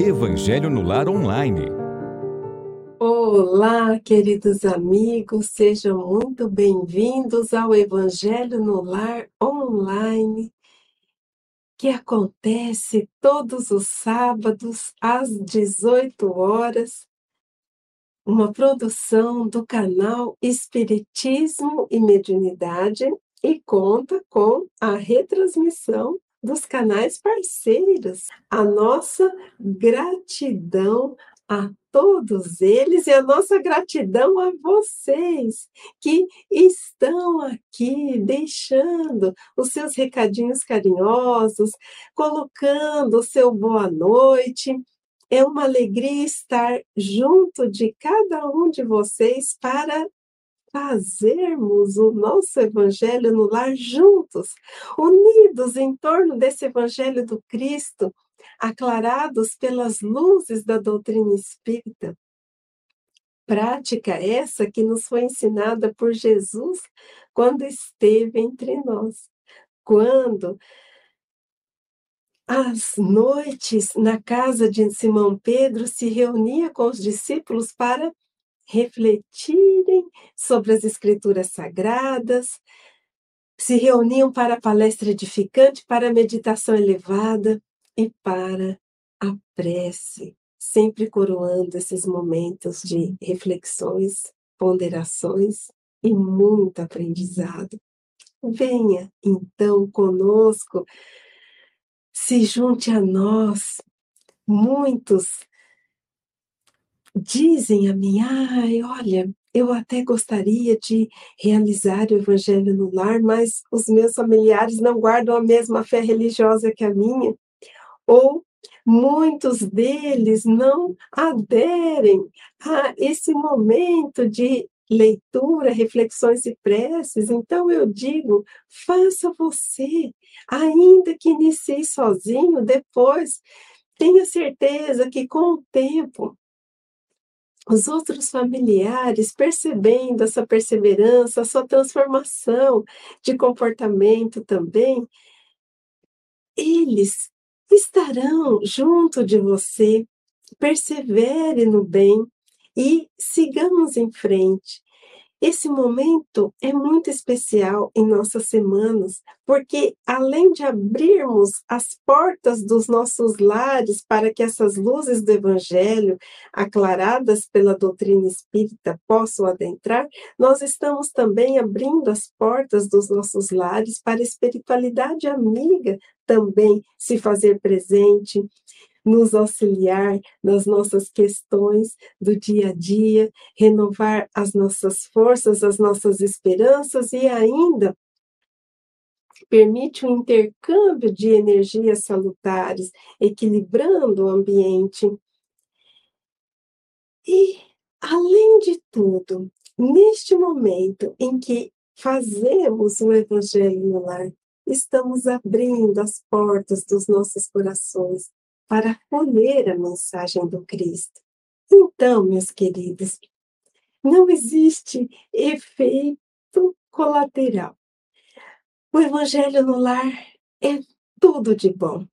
Evangelho no Lar Online. Olá, queridos amigos, sejam muito bem-vindos ao Evangelho no Lar Online, que acontece todos os sábados às 18 horas, uma produção do canal Espiritismo e Mediunidade e conta com a retransmissão dos canais parceiros. A nossa gratidão a todos eles e a nossa gratidão a vocês que estão aqui deixando os seus recadinhos carinhosos, colocando o seu boa noite. É uma alegria estar junto de cada um de vocês para fazermos o nosso evangelho no lar juntos, unidos em torno desse evangelho do Cristo, aclarados pelas luzes da doutrina espírita. Prática essa que nos foi ensinada por Jesus quando esteve entre nós. Quando às noites, na casa de Simão Pedro, se reunia com os discípulos para refletirem sobre as escrituras sagradas, se reuniam para a palestra edificante, para a meditação elevada e para a prece, sempre coroando esses momentos de reflexões, ponderações e muito aprendizado. Venha então conosco, se junte a nós. Muitos dizem a mim: ai, olha, eu até gostaria de realizar o evangelho no lar, mas os meus familiares não guardam a mesma fé religiosa que a minha. Ou muitos deles não aderem a esse momento de leitura, reflexões e preces. Então eu digo, faça você, ainda que inicie sozinho, depois tenha certeza que com o tempo os outros familiares, percebendo essa perseverança, a sua transformação de comportamento também, eles estarão junto de você. Persevere no bem e sigamos em frente. Esse momento é muito especial em nossas semanas, porque além de abrirmos as portas dos nossos lares para que essas luzes do Evangelho, aclaradas pela doutrina espírita, possam adentrar, nós estamos também abrindo as portas dos nossos lares para a espiritualidade amiga também se fazer presente nos auxiliar nas nossas questões do dia a dia, renovar as nossas forças, as nossas esperanças e ainda permite um intercâmbio de energias salutares, equilibrando o ambiente. E, além de tudo, neste momento em que fazemos o Evangelho no lar, estamos abrindo as portas dos nossos corações para acolher a mensagem do Cristo. Então, meus queridos, não existe efeito colateral. O Evangelho no lar é tudo de bom.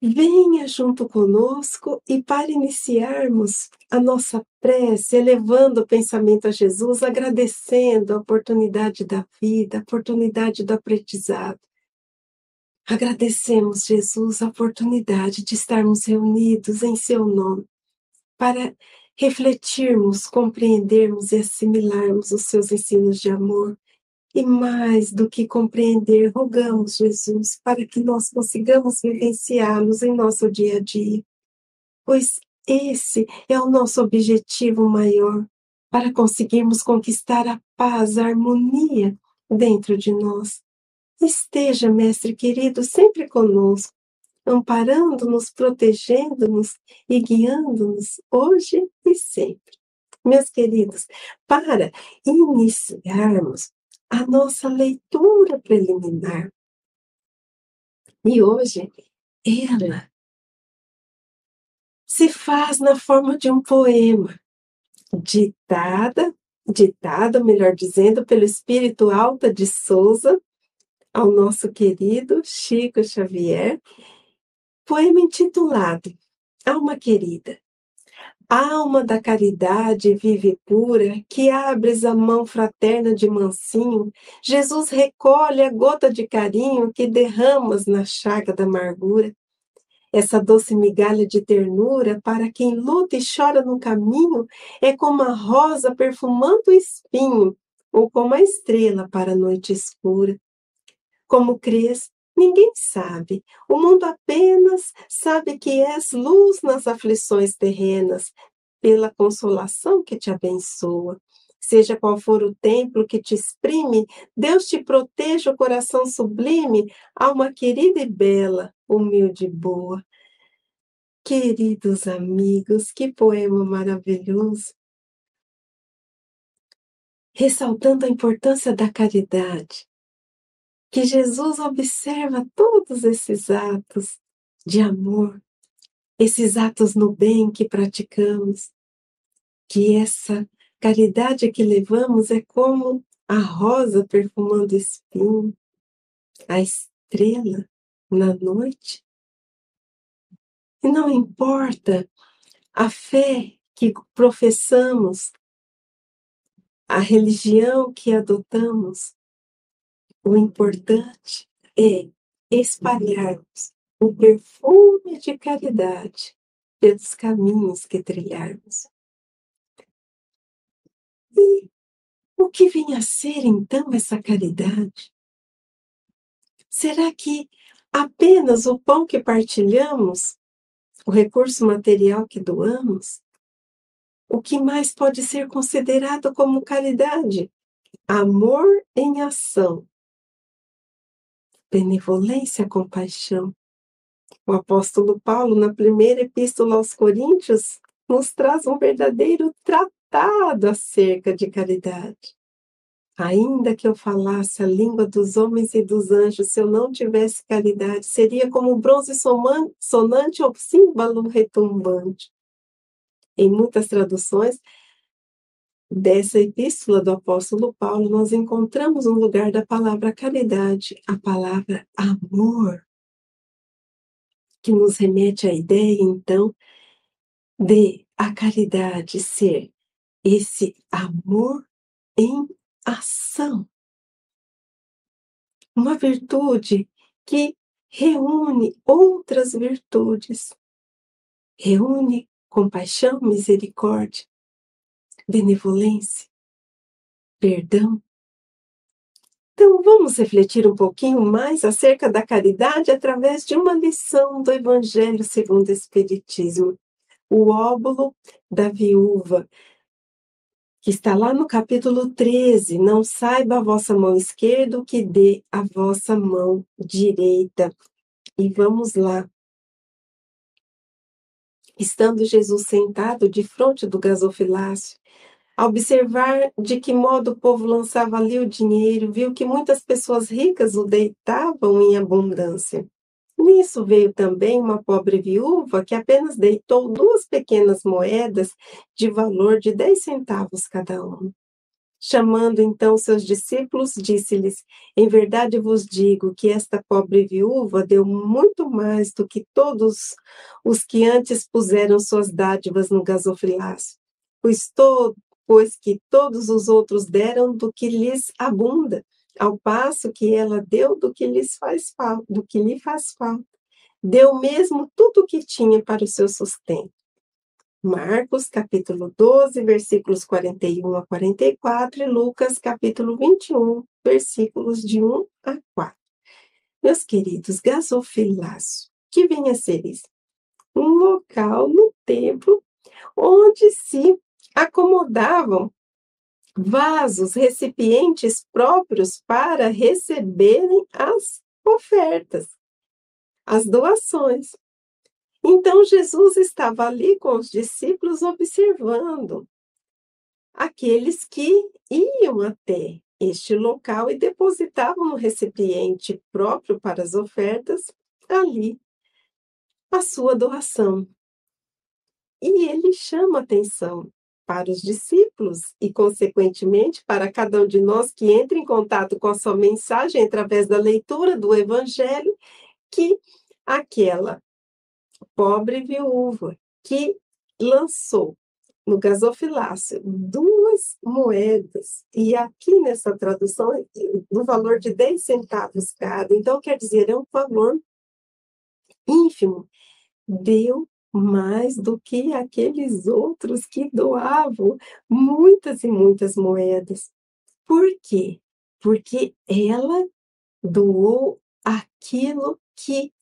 Venha junto conosco e para iniciarmos a nossa prece, elevando o pensamento a Jesus, agradecendo a oportunidade da vida, a oportunidade do aprendizado, Agradecemos, Jesus, a oportunidade de estarmos reunidos em Seu nome para refletirmos, compreendermos e assimilarmos os Seus ensinos de amor. E mais do que compreender, rogamos, Jesus, para que nós consigamos vivenciá-los em nosso dia a dia, pois esse é o nosso objetivo maior para conseguirmos conquistar a paz, a harmonia dentro de nós Esteja, Mestre querido, sempre conosco, amparando-nos, protegendo-nos e guiando-nos hoje e sempre. Meus queridos, para iniciarmos a nossa leitura preliminar, e hoje ela se faz na forma de um poema, ditada, ditada, melhor dizendo, pelo espírito Alta de Souza, ao nosso querido Chico Xavier, poema intitulado Alma querida, alma da caridade vive pura, que abres a mão fraterna de mansinho, Jesus recolhe a gota de carinho que derramas na chaga da amargura. Essa doce migalha de ternura, para quem luta e chora no caminho, é como a rosa perfumando o espinho, ou como a estrela para a noite escura. Como crês, ninguém sabe. O mundo apenas sabe que és luz nas aflições terrenas, pela consolação que te abençoa. Seja qual for o templo que te exprime, Deus te proteja o coração sublime, alma querida e bela, humilde e boa. Queridos amigos, que poema maravilhoso! Ressaltando a importância da caridade, que Jesus observa todos esses atos de amor, esses atos no bem que praticamos, que essa caridade que levamos é como a rosa perfumando espinho, a estrela na noite. E não importa a fé que professamos, a religião que adotamos, o importante é espalharmos o perfume de caridade pelos caminhos que trilharmos. E o que vem a ser então essa caridade? Será que apenas o pão que partilhamos, o recurso material que doamos? O que mais pode ser considerado como caridade? Amor em ação, benevolência, compaixão. O apóstolo Paulo, na primeira epístola aos Coríntios, nos traz um verdadeiro tratado acerca de caridade. Ainda que eu falasse a língua dos homens e dos anjos, se eu não tivesse caridade, seria como bronze sonante ou símbolo retumbante. Em muitas traduções, dessa epístola do apóstolo Paulo, nós encontramos no lugar da palavra caridade a palavra amor, que nos remete à ideia, então, de a caridade ser esse amor em ação. Uma virtude que reúne outras virtudes, reúne compaixão, misericórdia, benevolência, perdão. Então, vamos refletir um pouquinho mais acerca da caridade através de uma lição do Evangelho segundo o Espiritismo. O óbolo da viúva, que está lá no capítulo 13. Não saiba a vossa mão esquerda o que dê a vossa mão direita. E vamos lá. Estando Jesus sentado de frente do gasofilácio, a observar de que modo o povo lançava ali o dinheiro, viu que muitas pessoas ricas o deitavam em abundância. Nisso veio também uma pobre viúva que apenas deitou duas pequenas moedas de valor de dez centavos cada uma. Chamando então seus discípulos, disse-lhes: Em verdade vos digo que esta pobre viúva deu muito mais do que todos os que antes puseram suas dádivas no gasofilácio, pois pois que todos os outros deram do que lhes abunda, ao passo que ela deu do que lhes faz falta, do que lhe faz falta. Deu mesmo tudo o que tinha para o seu sustento. Marcos, capítulo 12, versículos 41 a 44, e Lucas, capítulo 21, versículos de 1 a 4. Meus queridos, gasofilácio, que vem a ser isso? Um local no templo onde se acomodavam vasos, recipientes próprios para receberem as ofertas, as doações. Então Jesus estava ali com os discípulos observando aqueles que iam até este local e depositavam no recipiente próprio para as ofertas ali a sua doação. E ele chama atenção para os discípulos e, consequentemente, para cada um de nós que entra em contato com a sua mensagem através da leitura do Evangelho, que aquela pobre viúva que lançou no gasofilácio duas moedas, e aqui nessa tradução, no valor de 10 centavos cada, então quer dizer, é um valor ínfimo, deu mais do que aqueles outros que doavam muitas e muitas moedas. Por quê? Porque ela doou aquilo que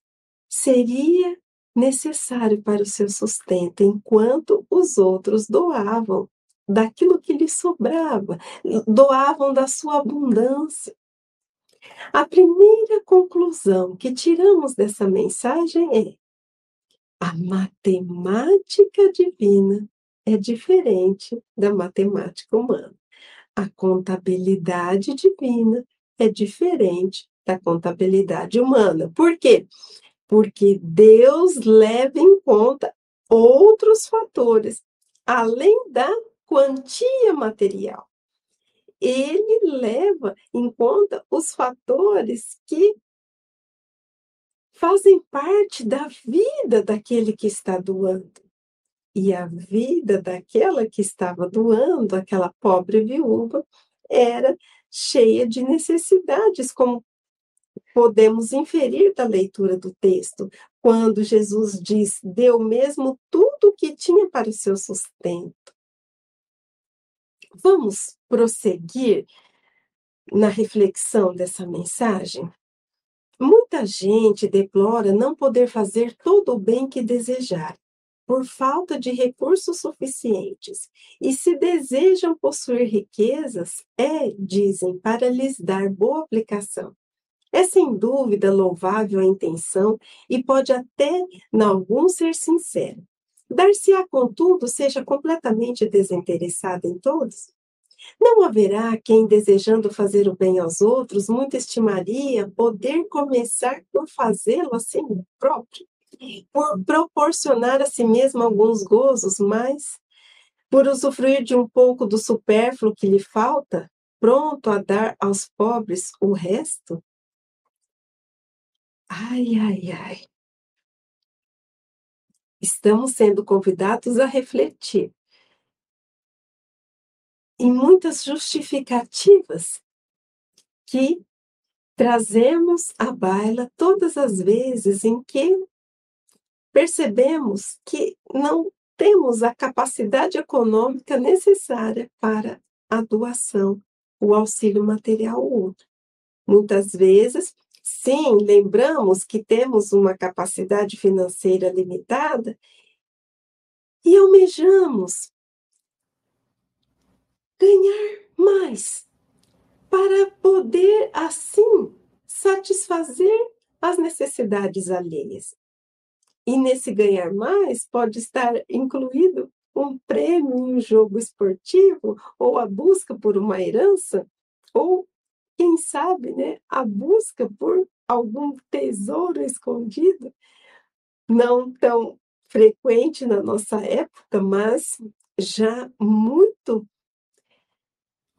seria necessário para o seu sustento, enquanto os outros doavam daquilo que lhes sobrava, doavam da sua abundância. A primeira conclusão que tiramos dessa mensagem é: a matemática divina é diferente da matemática humana. A contabilidade divina é diferente da contabilidade humana. Por quê? Porque Deus leva em conta outros fatores, além da quantia material. Ele leva em conta os fatores que fazem parte da vida daquele que está doando. E a vida daquela que estava doando, aquela pobre viúva, era cheia de necessidades, como podemos inferir da leitura do texto, quando Jesus diz: deu mesmo tudo o que tinha para o seu sustento. Vamos prosseguir na reflexão dessa mensagem? Muita gente deplora não poder fazer todo o bem que desejar, por falta de recursos suficientes, e se desejam possuir riquezas, é, dizem, para lhes dar boa aplicação. É sem dúvida louvável a intenção e pode até, em algum, ser sincero. Dar-se-á, contudo, seja completamente desinteressado em todos? Não haverá quem, desejando fazer o bem aos outros, muito estimaria poder começar por fazê-lo a si próprio, por proporcionar a si mesmo alguns gozos, mas por usufruir de um pouco do supérfluo que lhe falta, pronto a dar aos pobres o resto? Ai, ai, ai. Estamos sendo convidados a refletir em muitas justificativas que trazemos à baila todas as vezes em que percebemos que não temos a capacidade econômica necessária para a doação, o auxílio material ou outro. Muitas vezes, sim, lembramos que temos uma capacidade financeira limitada e almejamos ganhar mais, para poder assim satisfazer as necessidades alheias. E nesse ganhar mais pode estar incluído um prêmio em um jogo esportivo, ou a busca por uma herança, ou, quem sabe, né, a busca por algum tesouro escondido, não tão frequente na nossa época, mas já muito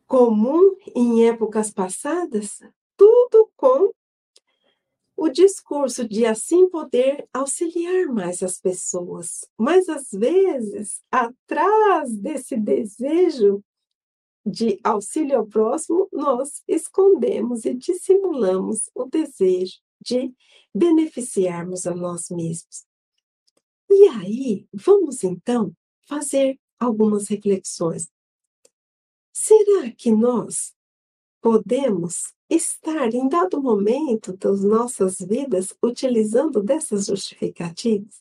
comum em épocas passadas, tudo com o discurso de assim poder auxiliar mais as pessoas. Mas às vezes, atrás desse desejo de auxílio ao próximo, nós escondemos e dissimulamos o desejo de beneficiarmos a nós mesmos. E aí, vamos então fazer algumas reflexões Será que nós podemos estar em dado momento das nossas vidas utilizando dessas justificativas?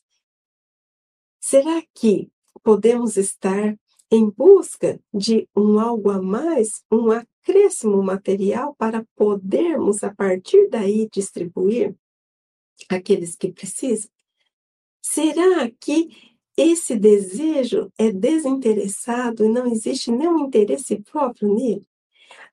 Será que podemos estar em busca de um algo a mais, um acréscimo material para podermos, a partir daí, distribuir aqueles que precisam? Será que esse desejo é desinteressado e não existe nenhum interesse próprio nele.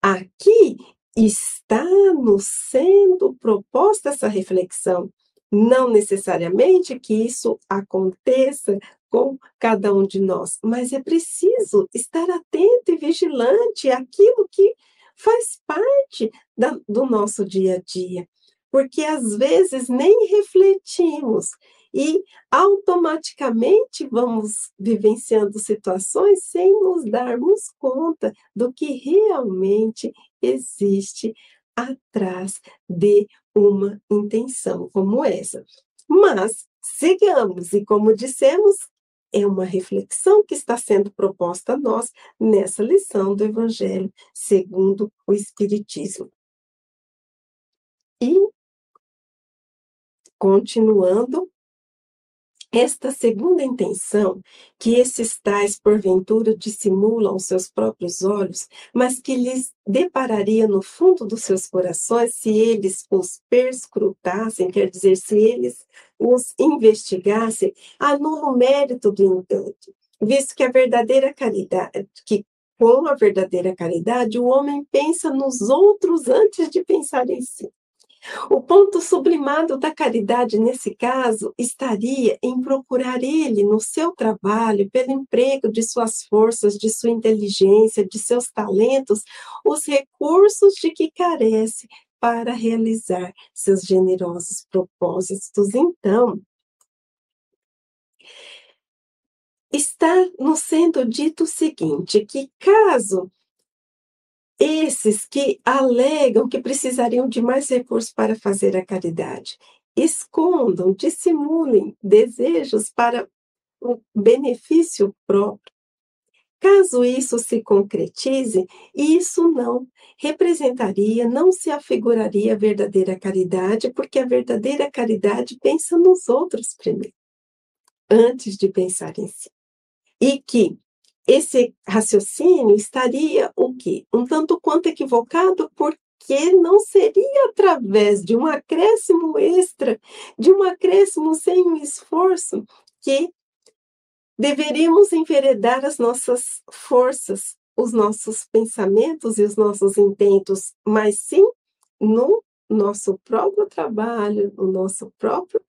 Aqui está nos sendo proposta essa reflexão. Não necessariamente que isso aconteça com cada um de nós, mas é preciso estar atento e vigilante àquilo que faz parte da, do nosso dia a dia, porque às vezes nem refletimos e automaticamente vamos vivenciando situações sem nos darmos conta do que realmente existe atrás de uma intenção como essa. Mas sigamos, e como dissemos, é uma reflexão que está sendo proposta a nós nessa lição do Evangelho segundo o Espiritismo. E, continuando, esta segunda intenção, que esses tais porventura dissimulam os seus próprios olhos, mas que lhes depararia no fundo dos seus corações se eles os perscrutassem, quer dizer, se eles os investigassem, anula o mérito do encanto, visto que a verdadeira caridade, que com a verdadeira caridade, o homem pensa nos outros antes de pensar em si. O ponto sublimado da caridade, nesse caso, estaria em procurar ele, no seu trabalho, pelo emprego de suas forças, de sua inteligência, de seus talentos, os recursos de que carece para realizar seus generosos propósitos. Então, está nos sendo dito o seguinte: que caso esses que alegam que precisariam de mais recursos para fazer a caridade, escondam, dissimulem desejos para o benefício próprio. Caso isso se concretize, isso não representaria, não se afiguraria a verdadeira caridade, porque a verdadeira caridade pensa nos outros primeiro, antes de pensar em si. E que esse raciocínio estaria o quê? Um tanto quanto equivocado, porque não seria através de um acréscimo extra, de um acréscimo sem um esforço, que deveríamos enveredar as nossas forças, os nossos pensamentos e os nossos intentos, mas sim no nosso próprio trabalho, no nosso próprio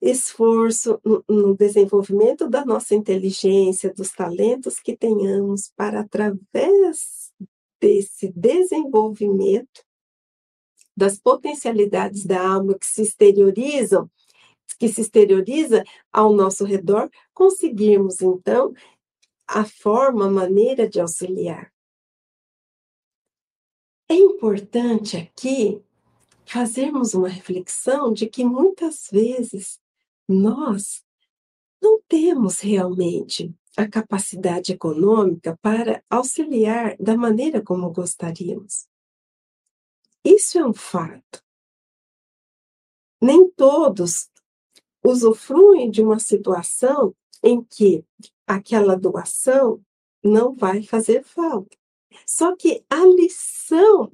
esforço no, desenvolvimento da nossa inteligência, dos talentos que tenhamos, para através desse desenvolvimento, das potencialidades da alma que se exteriorizam, que se exterioriza ao nosso redor, conseguirmos então a forma, a maneira de auxiliar. É importante aqui fazermos uma reflexão de que muitas vezes nós não temos realmente a capacidade econômica para auxiliar da maneira como gostaríamos. Isso é um fato. Nem todos usufruem de uma situação em que aquela doação não vai fazer falta. Só que a lição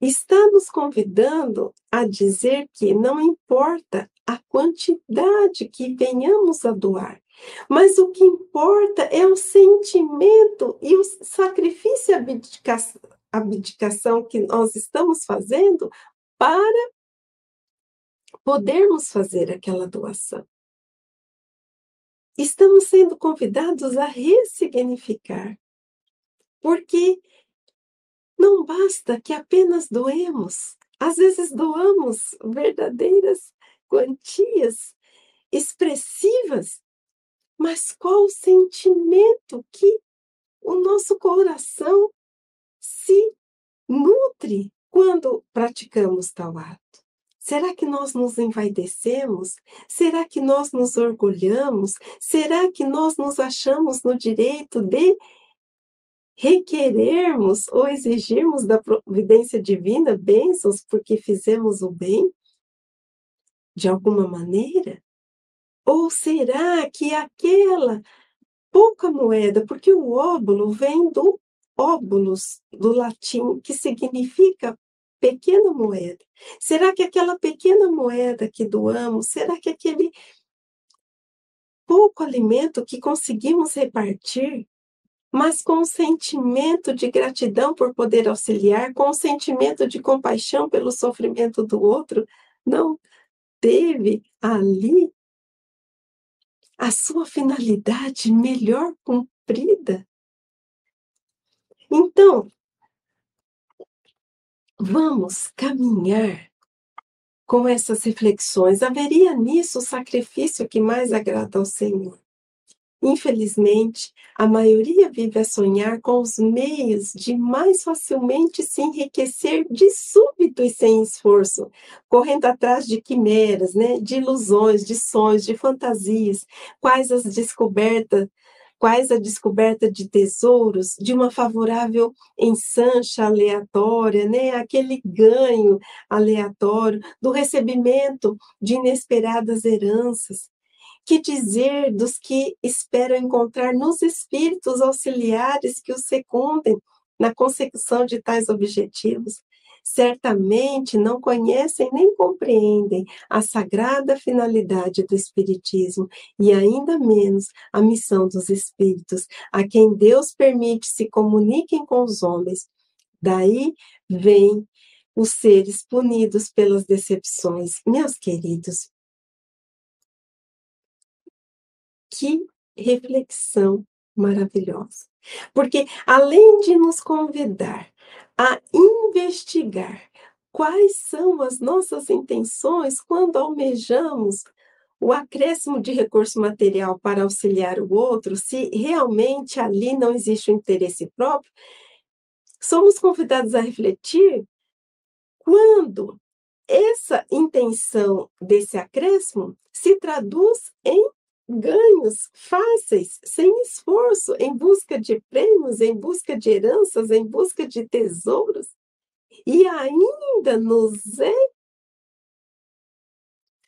está nos convidando a dizer que não importa a quantidade que venhamos a doar, mas o que importa é o sentimento e o sacrifício e abdicação, abdicação que nós estamos fazendo para podermos fazer aquela doação. Estamos sendo convidados a ressignificar, porque não basta que apenas doemos. Às vezes doamos verdadeiras quantias expressivas, mas qual o sentimento que o nosso coração se nutre quando praticamos tal ato? Será que nós nos envaidecemos? Será que nós nos orgulhamos? Será que nós nos achamos no direito de requerermos ou exigirmos da providência divina bênçãos porque fizemos o bem? De alguma maneira? Ou será que aquela pouca moeda, porque o óbulo vem do óbulos, do latim, que significa pequena moeda. Será que aquela pequena moeda que doamos, será que aquele pouco alimento que conseguimos repartir mas com um sentimento de gratidão por poder auxiliar, com um sentimento de compaixão pelo sofrimento do outro, não teve ali a sua finalidade melhor cumprida. Então, vamos caminhar com essas reflexões, haveria nisso o sacrifício que mais agrada ao Senhor. Infelizmente, a maioria vive a sonhar com os meios de mais facilmente se enriquecer de súbito e sem esforço, correndo atrás de quimeras, né, de ilusões, de sonhos, de fantasias, quais as descobertas quais a descoberta de tesouros, de uma favorável ensancha aleatória, né? aquele ganho aleatório, do recebimento de inesperadas heranças. Que dizer dos que esperam encontrar nos espíritos auxiliares que os secundem na consecução de tais objetivos? Certamente não conhecem nem compreendem a sagrada finalidade do Espiritismo e ainda menos a missão dos Espíritos, a quem Deus permite se comuniquem com os homens. Daí vem os seres punidos pelas decepções. Meus queridos, que reflexão maravilhosa. Porque além de nos convidar a investigar quais são as nossas intenções quando almejamos o acréscimo de recurso material para auxiliar o outro, se realmente ali não existe o interesse próprio, somos convidados a refletir quando essa intenção desse acréscimo se traduz em ganhos fáceis, sem esforço, em busca de prêmios, em busca de heranças, em busca de tesouros, e ainda nos é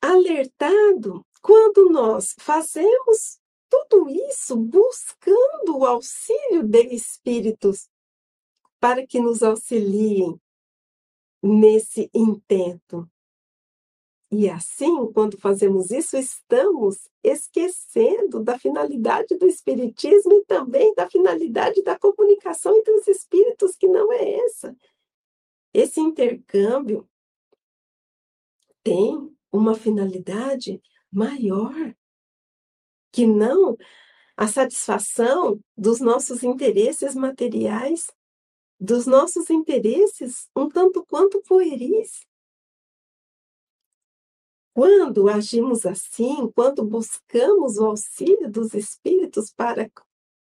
alertado quando nós fazemos tudo isso buscando o auxílio de espíritos para que nos auxiliem nesse intento. E assim, quando fazemos isso, estamos esquecendo da finalidade do Espiritismo e também da finalidade da comunicação entre os espíritos, que não é essa. Esse intercâmbio tem uma finalidade maior, que não a satisfação dos nossos interesses materiais, dos nossos interesses um tanto quanto pueris. Quando agimos assim, quando buscamos o auxílio dos espíritos para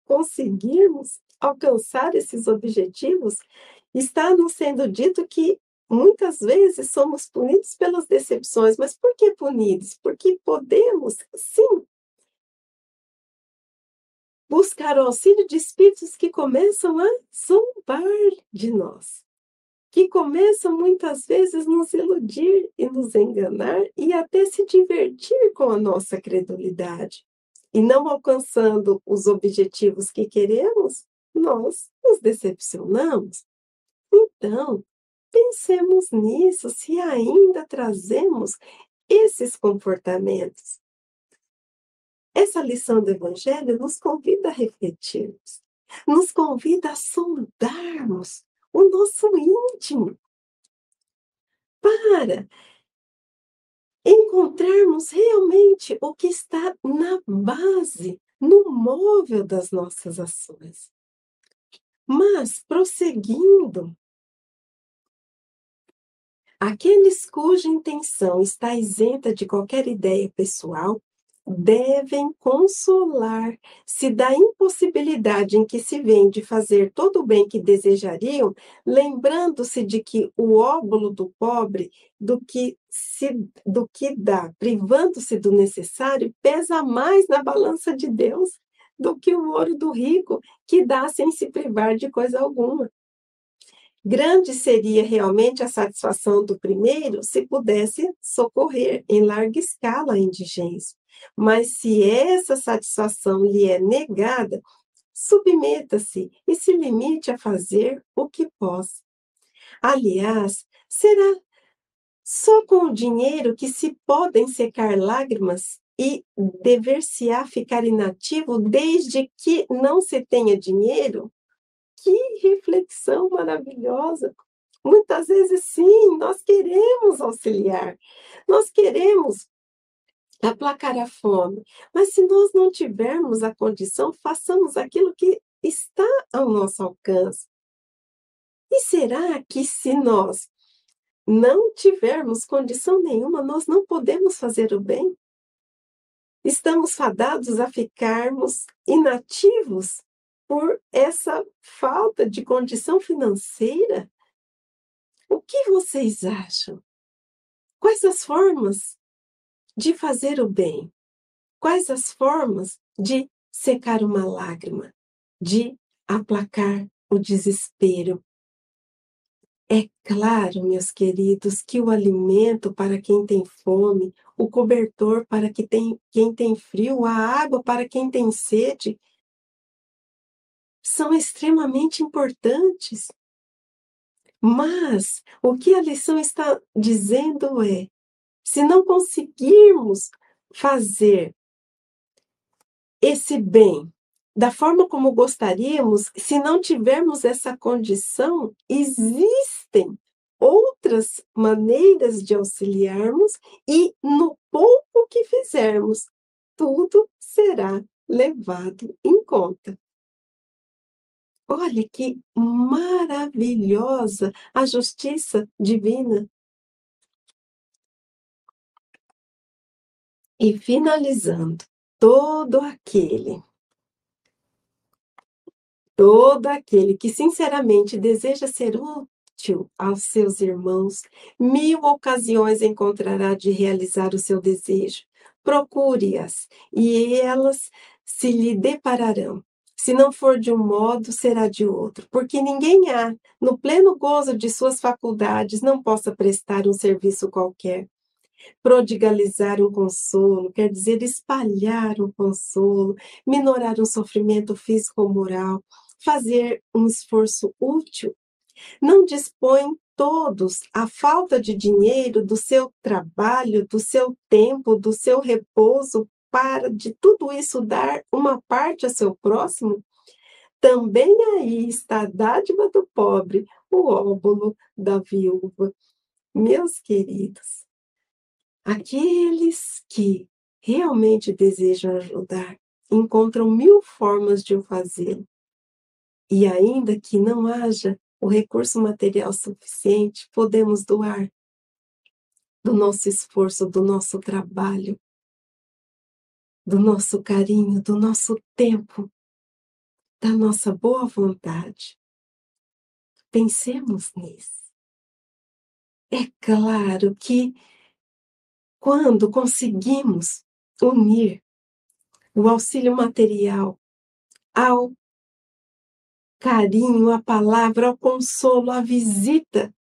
conseguirmos alcançar esses objetivos, está nos sendo dito que muitas vezes somos punidos pelas decepções. Mas por que punidos? Porque podemos, sim, buscar o auxílio de espíritos que começam a zombar de nós que começam muitas vezes nos iludir e nos enganar e até se divertir com a nossa credulidade. E não alcançando os objetivos que queremos, nós nos decepcionamos. Então, pensemos nisso se ainda trazemos esses comportamentos. Essa lição do Evangelho nos convida a refletirmos, nos convida a sondarmos o nosso íntimo, para encontrarmos realmente o que está na base, no móvel das nossas ações. Mas, prosseguindo, aqueles cuja intenção está isenta de qualquer ideia pessoal devem consolar-se da impossibilidade em que se vêem de fazer todo o bem que desejariam, lembrando-se de que o óbolo do pobre, do que se do que dá, privando-se do necessário, pesa mais na balança de Deus do que o ouro do rico, que dá sem se privar de coisa alguma. Grande seria realmente a satisfação do primeiro se pudesse socorrer em larga escala a indigência. Mas se essa satisfação lhe é negada, submeta-se e se limite a fazer o que possa. Aliás, será só com o dinheiro que se podem secar lágrimas e dever-se-á ficar inativo desde que não se tenha dinheiro? Que reflexão maravilhosa! Muitas vezes, sim, nós queremos auxiliar, nós queremos aplacar a fome. Mas se nós não tivermos a condição, façamos aquilo que está ao nosso alcance. E será que se nós não tivermos condição nenhuma, nós não podemos fazer o bem? Estamos fadados a ficarmos inativos por essa falta de condição financeira? O que vocês acham? Quais as formas de fazer o bem? Quais as formas de secar uma lágrima, de aplacar o desespero? É claro, meus queridos, que o alimento para quem tem fome, o cobertor para quem tem, quem tem frio, a água para quem tem sede, são extremamente importantes. Mas o que a lição está dizendo é: se não conseguirmos fazer esse bem da forma como gostaríamos, se não tivermos essa condição, existem outras maneiras de auxiliarmos e no pouco que fizermos, tudo será levado em conta. Olha que maravilhosa a justiça divina. E finalizando, todo aquele todo aquele que sinceramente deseja ser útil aos seus irmãos, mil ocasiões encontrará de realizar o seu desejo. Procure-as e elas se lhe depararão. Se não for de um modo, será de outro, porque ninguém há, no pleno gozo de suas faculdades, não possa prestar um serviço qualquer. Prodigalizar um consolo quer dizer espalhar um consolo, minorar um sofrimento físico ou moral, fazer um esforço útil. Não dispõem todos a falta de dinheiro, do seu trabalho, do seu tempo, do seu repouso, para de tudo isso dar uma parte a seu próximo? Também aí está a dádiva do pobre, o óbolo da viúva. Meus queridos, aqueles que realmente desejam ajudar encontram mil formas de o fazê-lo. E ainda que não haja o recurso material suficiente, podemos doar do nosso esforço, do nosso trabalho, do nosso carinho, do nosso tempo, da nossa boa vontade. Pensemos nisso. É claro que quando conseguimos unir o auxílio material ao carinho, a palavra, o consolo, a visita.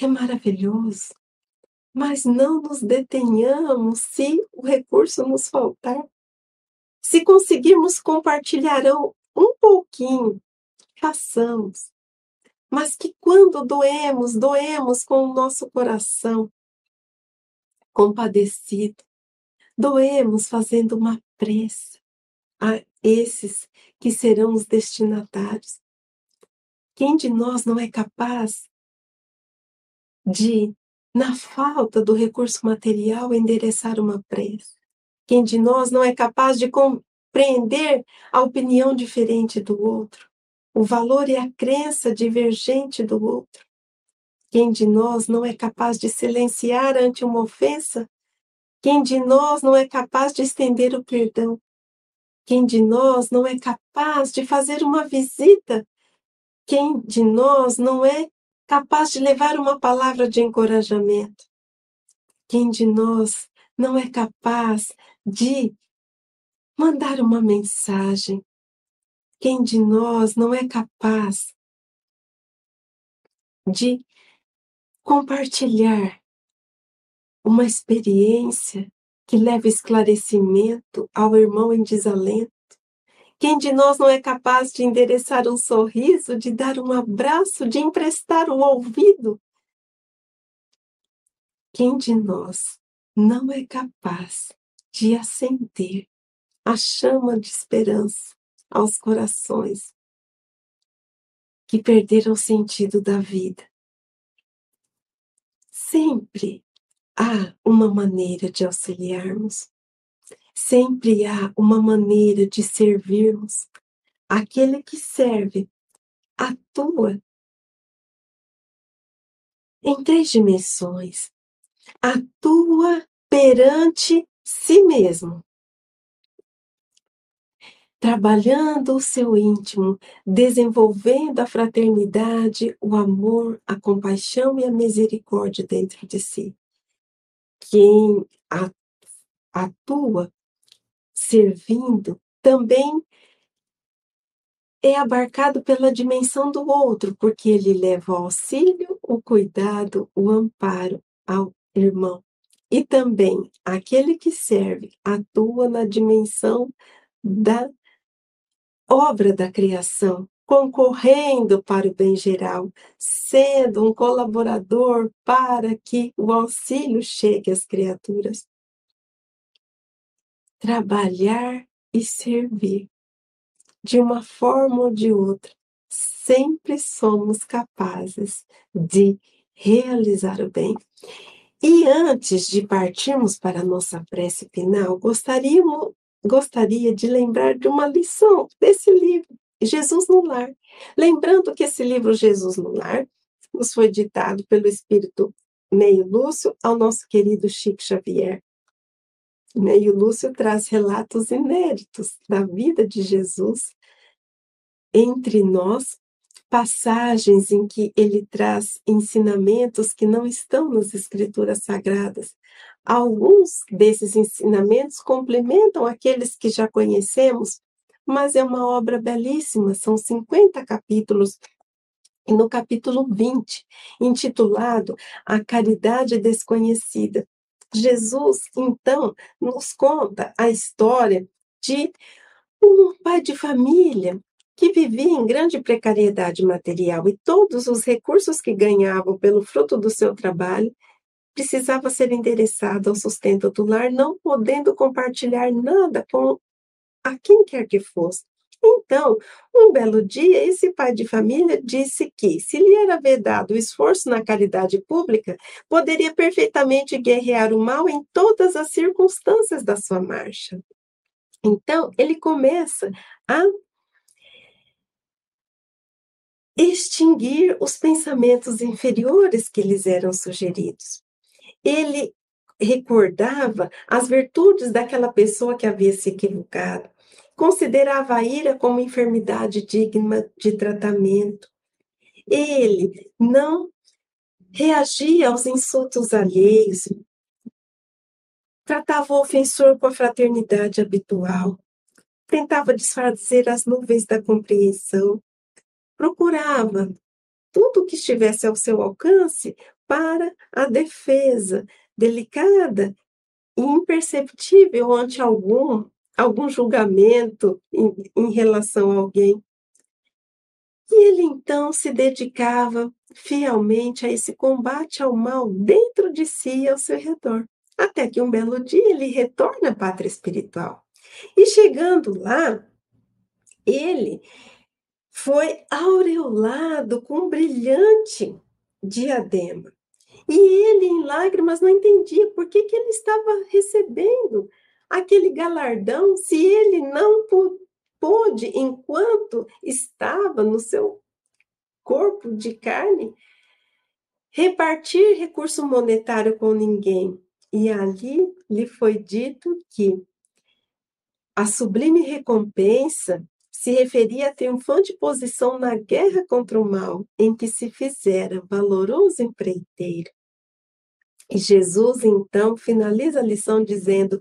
É maravilhoso. Mas não nos detenhamos se o recurso nos faltar. Se conseguirmos compartilhar um pouquinho, façamos. Mas que quando doemos, doemos com o nosso coração compadecido. Doemos fazendo uma prece a esses que serão os destinatários. Quem de nós não é capaz de, na falta do recurso material, endereçar uma prece? Quem de nós não é capaz de compreender a opinião diferente do outro, o valor e a crença divergente do outro? Quem de nós não é capaz de silenciar ante uma ofensa? Quem de nós não é capaz de estender o perdão? Quem de nós não é capaz de fazer uma visita? Quem de nós não é capaz de levar uma palavra de encorajamento? Quem de nós não é capaz de mandar uma mensagem? Quem de nós não é capaz de compartilhar uma experiência que leva esclarecimento ao irmão em desalento? Quem de nós não é capaz de endereçar um sorriso, de dar um abraço, de emprestar o um ouvido? Quem de nós não é capaz de acender a chama de esperança aos corações que perderam o sentido da vida? Sempre há uma maneira de auxiliarmos, sempre há uma maneira de servirmos. Aquele que serve atua em três dimensões. Atua perante si mesmo, trabalhando o seu íntimo, desenvolvendo a fraternidade, o amor, a compaixão e a misericórdia dentro de si. Quem atua servindo também é abarcado pela dimensão do outro, porque ele leva o auxílio, o cuidado, o amparo ao irmão. E também aquele que serve atua na dimensão da obra da criação, concorrendo para o bem geral, sendo um colaborador para que o auxílio chegue às criaturas. Trabalhar e servir, de uma forma ou de outra, sempre somos capazes de realizar o bem. E antes de partirmos para a nossa prece final, gostaríamos, gostaria de lembrar de uma lição desse livro, Jesus no Lar. Lembrando que esse livro, Jesus no Lar, nos foi ditado pelo Espírito Meio Lúcio ao nosso querido Chico Xavier. Meio Lúcio traz relatos inéditos da vida de Jesus entre nós, passagens em que ele traz ensinamentos que não estão nas escrituras sagradas, Alguns desses ensinamentos complementam aqueles que já conhecemos, mas é uma obra belíssima, são 50 capítulos. E no capítulo 20, intitulado A Caridade Desconhecida, Jesus, então, nos conta a história de um pai de família que vivia em grande precariedade material e todos os recursos que ganhavam pelo fruto do seu trabalho precisava ser endereçado ao sustento do lar, não podendo compartilhar nada com a quem quer que fosse. Então, um belo dia, esse pai de família disse que, se lhe era vedado o esforço na caridade pública, poderia perfeitamente guerrear o mal em todas as circunstâncias da sua marcha. Então, ele começa a extinguir os pensamentos inferiores que lhes eram sugeridos ele recordava as virtudes daquela pessoa que havia se equivocado, considerava a ira como enfermidade digna de tratamento. Ele não reagia aos insultos alheios, tratava o ofensor com a fraternidade habitual, tentava desfazer as nuvens da compreensão, procurava tudo que estivesse ao seu alcance para a defesa delicada e imperceptível ante algum algum julgamento em, em relação a alguém. E ele então se dedicava fielmente a esse combate ao mal dentro de si e ao seu redor. Até que um belo dia ele retorna à pátria espiritual. E chegando lá, ele foi aureolado com um brilhante diadema. E ele, em lágrimas, não entendia por que, que ele estava recebendo aquele galardão se ele não pôde, enquanto estava no seu corpo de carne, repartir recurso monetário com ninguém. E ali lhe foi dito que a sublime recompensa se referia à triunfante posição na guerra contra o mal, em que se fizera valoroso empreiteiro. E Jesus, então, finaliza a lição dizendo: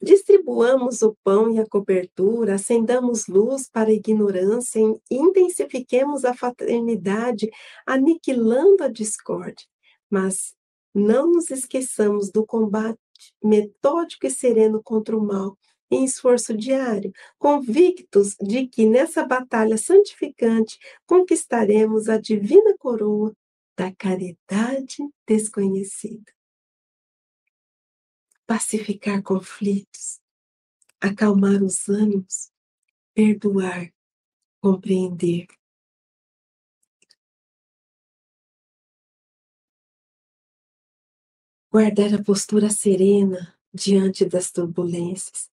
distribuamos o pão e a cobertura, acendamos luz para a ignorância, intensifiquemos a fraternidade, aniquilando a discórdia. Mas não nos esqueçamos do combate metódico e sereno contra o mal, em esforço diário, convictos de que nessa batalha santificante conquistaremos a divina coroa da caridade desconhecida. Pacificar conflitos, acalmar os ânimos, perdoar, compreender. Guardar a postura serena diante das turbulências,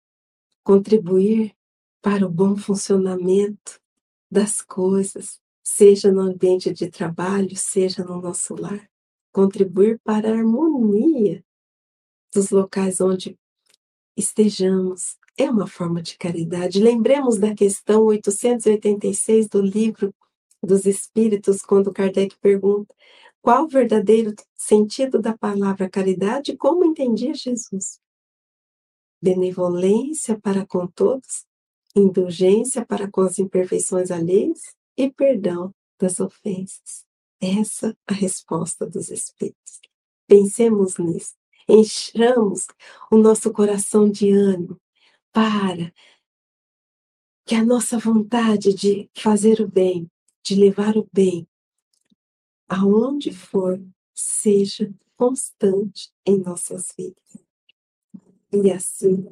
contribuir para o bom funcionamento das coisas, seja no ambiente de trabalho, seja no nosso lar. contribuir para a harmonia dos locais onde estejamos. É uma forma de caridade. Lembremos da questão 886 do livro dos Espíritos, quando Kardec pergunta qual o verdadeiro sentido da palavra caridade e como entendia Jesus. Benevolência para com todos, indulgência para com as imperfeições alheias e perdão das ofensas. Essa a resposta dos Espíritos. Pensemos nisso. Enchamos o nosso coração de ânimo para que a nossa vontade de fazer o bem, de levar o bem, aonde for, seja constante em nossas vidas. E assim,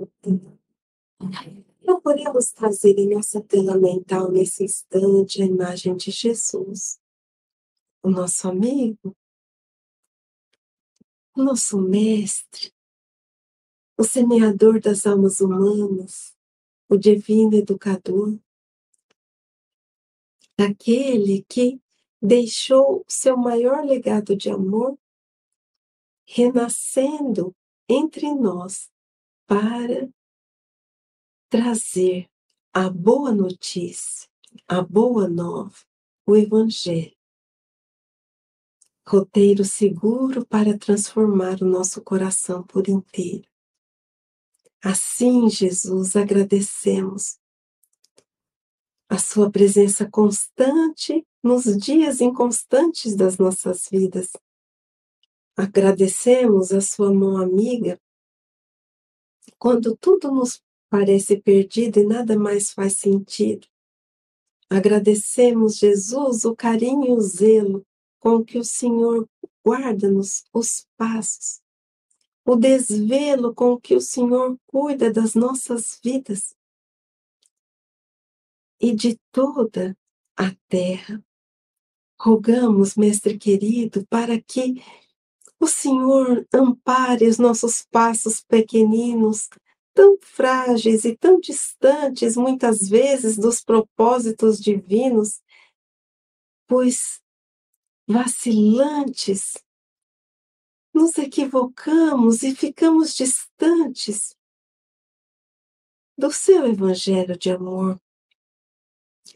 procuremos trazer em nossa tela mental nesse instante a imagem de Jesus, o nosso amigo, nosso mestre, o semeador das almas humanas, o divino educador, aquele que deixou seu maior legado de amor, renascendo entre nós para trazer a boa notícia, a boa nova, o Evangelho. Roteiro seguro para transformar o nosso coração por inteiro. Assim, Jesus, agradecemos a Sua presença constante nos dias inconstantes das nossas vidas. Agradecemos a Sua mão amiga quando tudo nos parece perdido e nada mais faz sentido. Agradecemos, Jesus, o carinho e o zelo com que o Senhor guarda-nos os passos, o desvelo com que o Senhor cuida das nossas vidas e de toda a terra. Rogamos, Mestre querido, para que o Senhor ampare os nossos passos pequeninos, tão frágeis e tão distantes, muitas vezes, dos propósitos divinos, pois vacilantes, nos equivocamos e ficamos distantes do seu evangelho de amor.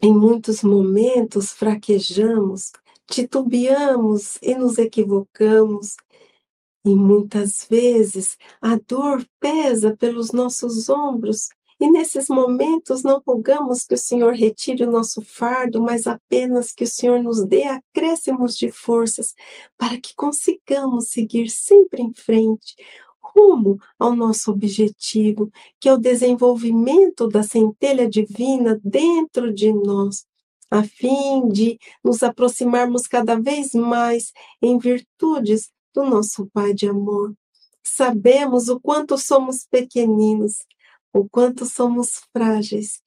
Em muitos momentos fraquejamos, titubeamos e nos equivocamos, e muitas vezes a dor pesa pelos nossos ombros, e nesses momentos não rogamos que o Senhor retire o nosso fardo, mas apenas que o Senhor nos dê acréscimos de forças para que consigamos seguir sempre em frente, rumo ao nosso objetivo, que é o desenvolvimento da centelha divina dentro de nós, a fim de nos aproximarmos cada vez mais em virtudes do nosso Pai de amor. Sabemos o quanto somos pequeninos, o quanto somos frágeis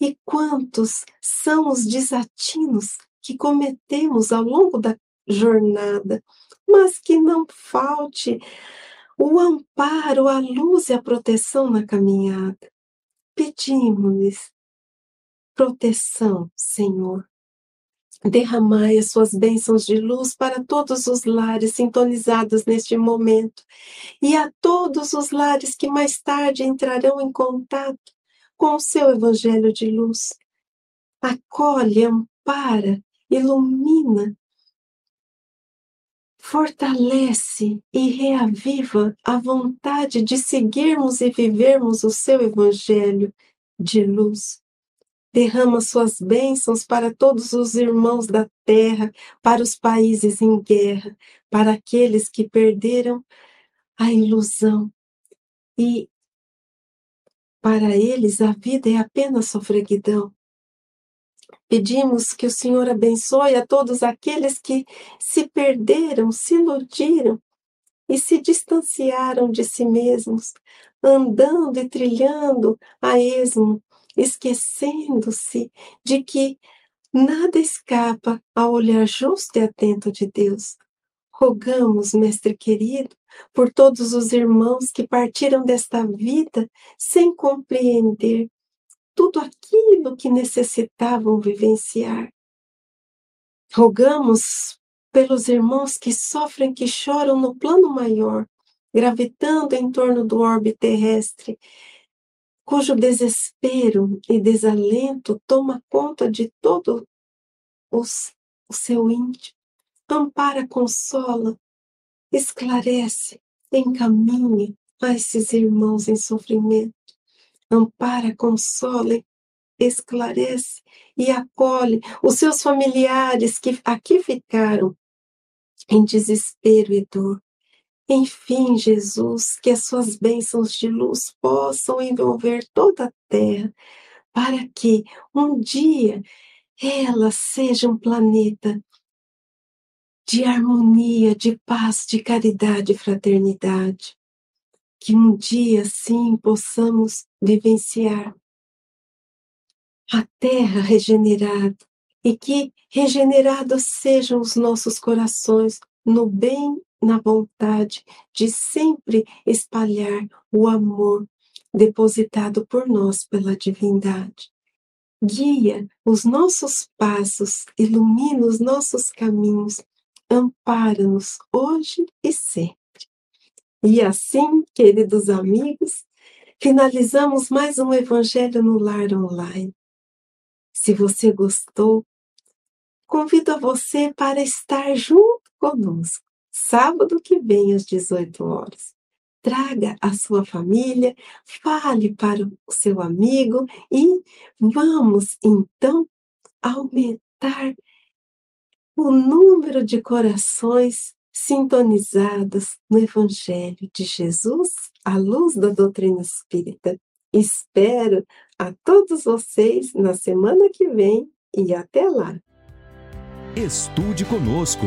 e quantos são os desatinos que cometemos ao longo da jornada, mas que não falte o amparo, a luz e a proteção na caminhada. Pedimos-lhes proteção, Senhor, Derramai as suas bênçãos de luz para todos os lares sintonizados neste momento e a todos os lares que mais tarde entrarão em contato com o seu evangelho de luz. Acolhe, ampara, ilumina, fortalece e reaviva a vontade de seguirmos e vivermos o seu evangelho de luz derrama suas bênçãos para todos os irmãos da terra, para os países em guerra, para aqueles que perderam a ilusão. E para eles a vida é apenas sofreguidão. Pedimos que o Senhor abençoe a todos aqueles que se perderam, se iludiram e se distanciaram de si mesmos, andando e trilhando a esmo esquecendo-se de que nada escapa ao olhar justo e atento de Deus. Rogamos, Mestre querido, por todos os irmãos que partiram desta vida sem compreender tudo aquilo que necessitavam vivenciar. Rogamos pelos irmãos que sofrem, que choram no plano maior, gravitando em torno do orbe terrestre, cujo desespero e desalento toma conta de todo os, o seu íntimo. Ampara, consola, esclarece, encaminha a esses irmãos em sofrimento. Ampara, consola, esclarece e acolhe os seus familiares que aqui ficaram em desespero e dor. Enfim, Jesus, que as suas bênçãos de luz possam envolver toda a terra, para que um dia ela seja um planeta de harmonia, de paz, de caridade e fraternidade. Que um dia, sim, possamos vivenciar a terra regenerada e que regenerados sejam os nossos corações no bem, na vontade de sempre espalhar o amor depositado por nós pela divindade. Guia os nossos passos, ilumina os nossos caminhos, ampara-nos hoje e sempre. E assim, queridos amigos, finalizamos mais um Evangelho no Lar Online. Se você gostou, convido a você para estar junto conosco, sábado que vem às 18 horas. Traga a sua família, fale para o seu amigo e vamos então aumentar o número de corações sintonizados no Evangelho de Jesus, à luz da doutrina espírita. Espero a todos vocês na semana que vem e até lá. Estude conosco.